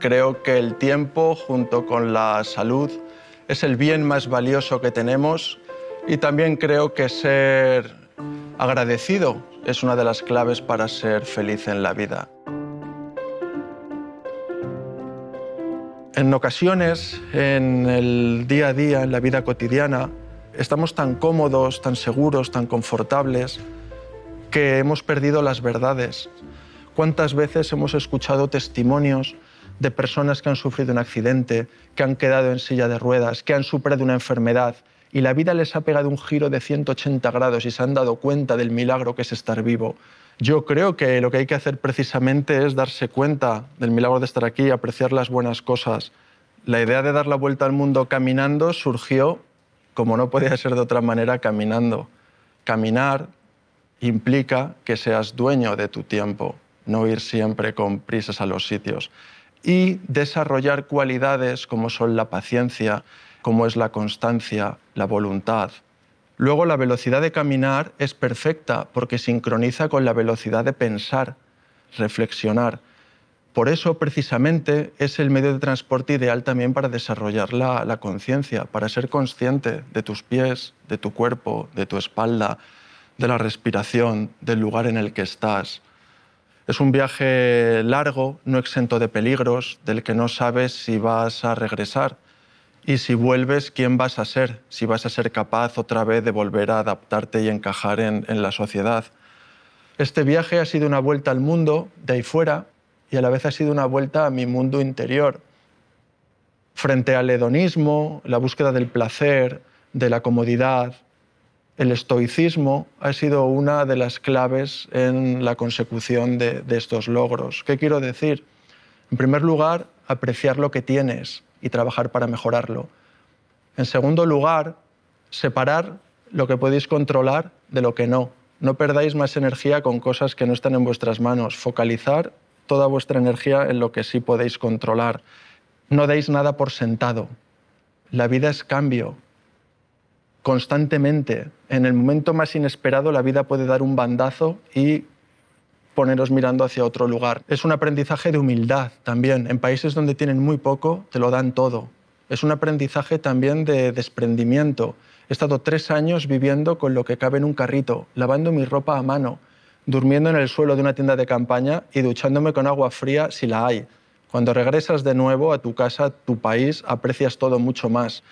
Creo que el tiempo, junto con la salud, es el bien más valioso que tenemos y también creo que ser agradecido es una de las claves para ser feliz en la vida. En ocasiones, en el día a día, en la vida cotidiana, estamos tan cómodos, tan seguros, tan confortables, que hemos perdido las verdades. ¿Cuántas veces hemos escuchado testimonios de personas que han sufrido un accidente, que han quedado en silla de ruedas, que han superado una enfermedad y la vida les ha pegado un giro de 180 grados y se han dado cuenta del milagro que es estar vivo? Yo creo que lo que hay que hacer precisamente es darse cuenta del milagro de estar aquí, apreciar las buenas cosas. La idea de dar la vuelta al mundo caminando surgió, como no podía ser de otra manera, caminando. Caminar implica que seas dueño de tu tiempo, no ir siempre con prisas a los sitios. Y desarrollar cualidades como son la paciencia, como es la constancia, la voluntad, Luego la velocidad de caminar es perfecta porque sincroniza con la velocidad de pensar, reflexionar. Por eso precisamente es el medio de transporte ideal también para desarrollar la, conciencia, para ser consciente de tus pies, de tu cuerpo, de tu espalda, de la respiración, del lugar en el que estás. Es un viaje largo, no exento de peligros, del que no sabes si vas a regresar y si vuelves, ¿quién vas a ser? Si vas a ser capaz otra vez de volver a adaptarte y encajar en, la sociedad. Este viaje ha sido una vuelta al mundo de ahí fuera y a la vez ha sido una vuelta a mi mundo interior. Frente al hedonismo, la búsqueda del placer, de la comodidad, el estoicismo ha sido una de las claves en la consecución de estos logros. ¿Qué quiero decir? En primer lugar, apreciar lo que tienes, y trabajar para mejorarlo. En segundo lugar, separar lo que podéis controlar de lo que no. No perdáis más energía con cosas que no están en vuestras manos. Focalizar toda vuestra energía en lo que sí podéis controlar. No deis nada por sentado. La vida es cambio. Constantemente, en el momento más inesperado, la vida puede dar un bandazo y poneros mirando hacia otro lugar. Es un aprendizaje de humildad también. En países donde tienen muy poco, te lo dan todo. Es un aprendizaje también de desprendimiento. He estado tres años viviendo con lo que cabe en un carrito, lavando mi ropa a mano, durmiendo en el suelo de una tienda de campaña y duchándome con agua fría si la hay. Cuando regresas de nuevo a tu casa, tu país, aprecias todo mucho más.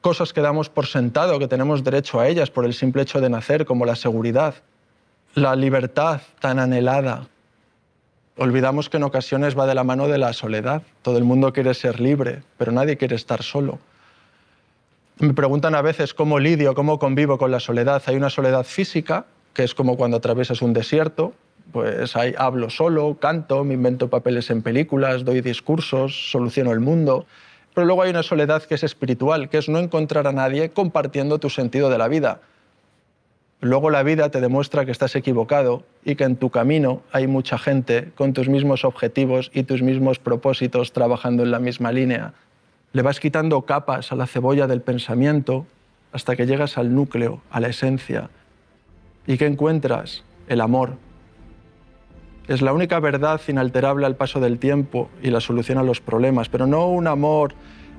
Cosas que damos por sentado, que tenemos derecho a ellas por el simple hecho de nacer, como la seguridad, la libertad tan anhelada. Olvidamos que en ocasiones va de la mano de la soledad. Todo el mundo quiere ser libre, pero nadie quiere estar solo. Me preguntan a veces cómo lidio, cómo convivo con la soledad. Hay una soledad física, que es como cuando atraviesas un desierto, pues ahí hablo solo, canto, me invento papeles en películas, doy discursos, soluciono el mundo. Pero luego hay una soledad que es espiritual, que es no encontrar a nadie compartiendo tu sentido de la vida. Luego la vida te demuestra que estás equivocado y que en tu camino hay mucha gente con tus mismos objetivos y tus mismos propósitos trabajando en la misma línea. Le vas quitando capas a la cebolla del pensamiento hasta que llegas al núcleo, a la esencia. ¿Y qué encuentras? El amor. Es la única verdad inalterable al paso del tiempo y la solución a los problemas, pero no un amor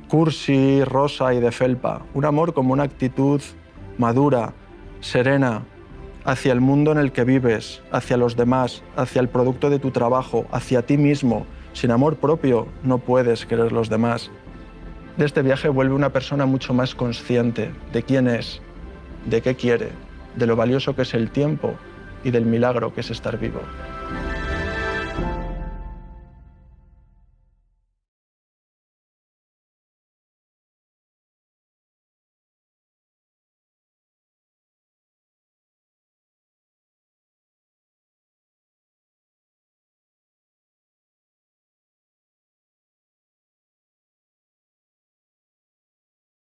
cursi, rosa y de felpa, un amor como una actitud madura, serena hacia el mundo en el que vives, hacia los demás, hacia el producto de tu trabajo, hacia ti mismo. Sin amor propio no puedes querer los demás. De este viaje vuelve una persona mucho más consciente de quién es, de qué quiere, de lo valioso que es el tiempo y del milagro que es estar vivo.